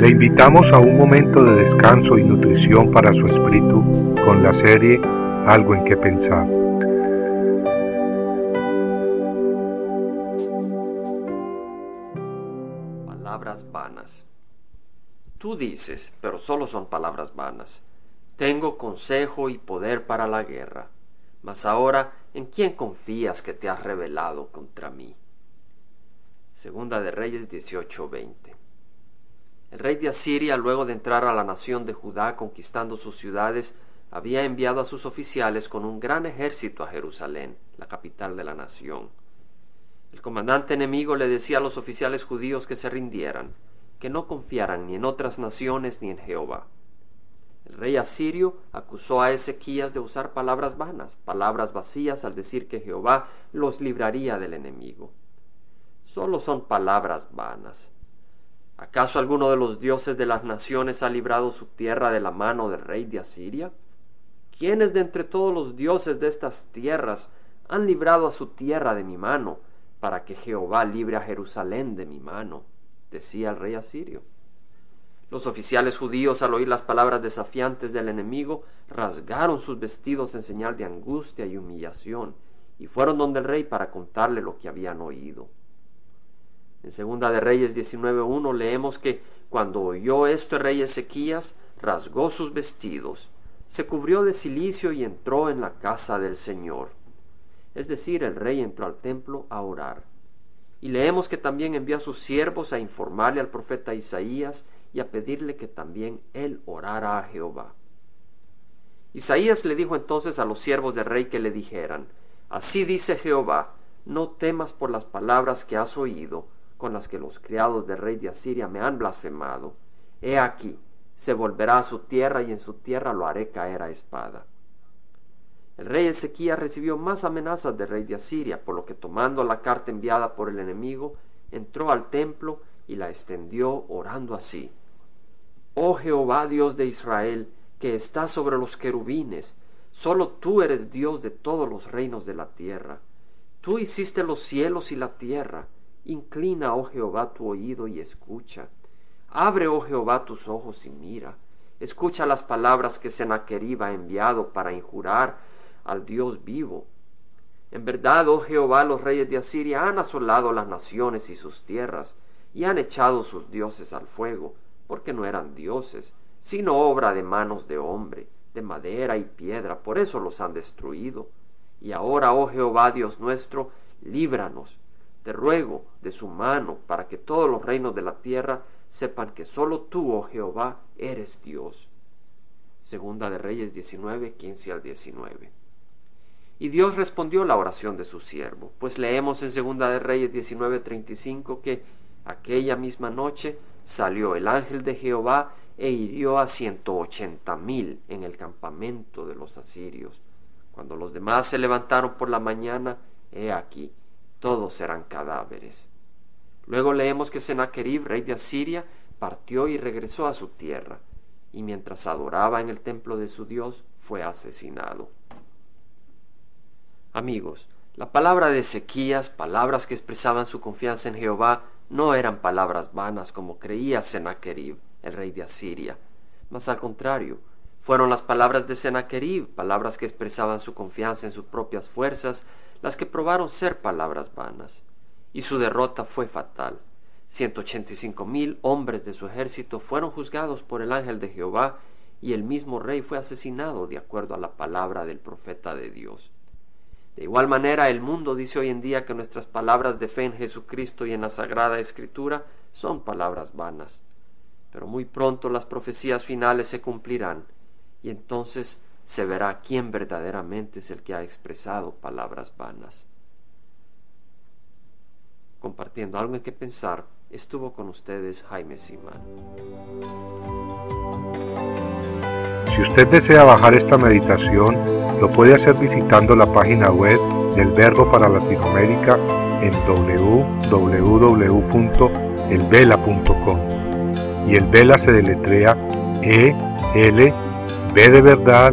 Le invitamos a un momento de descanso y nutrición para su espíritu con la serie Algo en que pensar. Palabras vanas. Tú dices, pero solo son palabras vanas. Tengo consejo y poder para la guerra. Mas ahora, ¿en quién confías que te has rebelado contra mí? Segunda de Reyes 18:20. El rey de Asiria, luego de entrar a la nación de Judá conquistando sus ciudades, había enviado a sus oficiales con un gran ejército a Jerusalén, la capital de la nación. El comandante enemigo le decía a los oficiales judíos que se rindieran, que no confiaran ni en otras naciones ni en Jehová. El rey asirio acusó a Ezequías de usar palabras vanas, palabras vacías al decir que Jehová los libraría del enemigo solo son palabras vanas. ¿Acaso alguno de los dioses de las naciones ha librado su tierra de la mano del rey de Asiria? ¿Quiénes de entre todos los dioses de estas tierras han librado a su tierra de mi mano, para que Jehová libre a Jerusalén de mi mano? decía el rey asirio. Los oficiales judíos, al oír las palabras desafiantes del enemigo, rasgaron sus vestidos en señal de angustia y humillación, y fueron donde el rey para contarle lo que habían oído. En Segunda de Reyes 19.1 leemos que cuando oyó esto el rey Ezequías, rasgó sus vestidos, se cubrió de cilicio y entró en la casa del Señor. Es decir, el rey entró al templo a orar. Y leemos que también envió a sus siervos a informarle al profeta Isaías y a pedirle que también él orara a Jehová. Isaías le dijo entonces a los siervos del rey que le dijeran, Así dice Jehová, no temas por las palabras que has oído, con las que los criados del rey de Asiria me han blasfemado. He aquí, se volverá a su tierra y en su tierra lo haré caer a espada. El rey Ezequías recibió más amenazas del rey de Asiria, por lo que tomando la carta enviada por el enemigo, entró al templo y la extendió orando así. Oh Jehová Dios de Israel, que estás sobre los querubines, solo tú eres Dios de todos los reinos de la tierra. Tú hiciste los cielos y la tierra, Inclina, oh Jehová, tu oído y escucha. Abre, oh Jehová, tus ojos y mira. Escucha las palabras que Sennacherib ha enviado para injurar al Dios vivo. En verdad, oh Jehová, los reyes de Asiria han asolado las naciones y sus tierras, y han echado sus dioses al fuego, porque no eran dioses, sino obra de manos de hombre, de madera y piedra, por eso los han destruido. Y ahora, oh Jehová, Dios nuestro, líbranos te ruego de su mano para que todos los reinos de la tierra sepan que solo tú, oh Jehová, eres Dios. Segunda de Reyes 19, 15 al 19. Y Dios respondió la oración de su siervo, pues leemos en Segunda de Reyes 19, 35 que aquella misma noche salió el ángel de Jehová e hirió a ciento ochenta mil en el campamento de los asirios. Cuando los demás se levantaron por la mañana, he aquí, todos eran cadáveres. Luego leemos que Sennacherib, rey de Asiria, partió y regresó a su tierra, y mientras adoraba en el templo de su Dios, fue asesinado. Amigos, la palabra de Ezequías, palabras que expresaban su confianza en Jehová, no eran palabras vanas como creía Sennacherib, el rey de Asiria, mas al contrario, fueron las palabras de Sennacherib, palabras que expresaban su confianza en sus propias fuerzas, las que probaron ser palabras vanas. Y su derrota fue fatal. Ciento ochenta y cinco mil hombres de su ejército fueron juzgados por el ángel de Jehová, y el mismo rey fue asesinado de acuerdo a la palabra del profeta de Dios. De igual manera, el mundo dice hoy en día que nuestras palabras de fe en Jesucristo y en la Sagrada Escritura son palabras vanas. Pero muy pronto las profecías finales se cumplirán y entonces se verá quién verdaderamente es el que ha expresado palabras vanas. Compartiendo algo en que pensar, estuvo con ustedes Jaime Simán. Si usted desea bajar esta meditación, lo puede hacer visitando la página web del Verbo para Latinoamérica en www.elvela.com. Y el Vela se deletrea E L B de verdad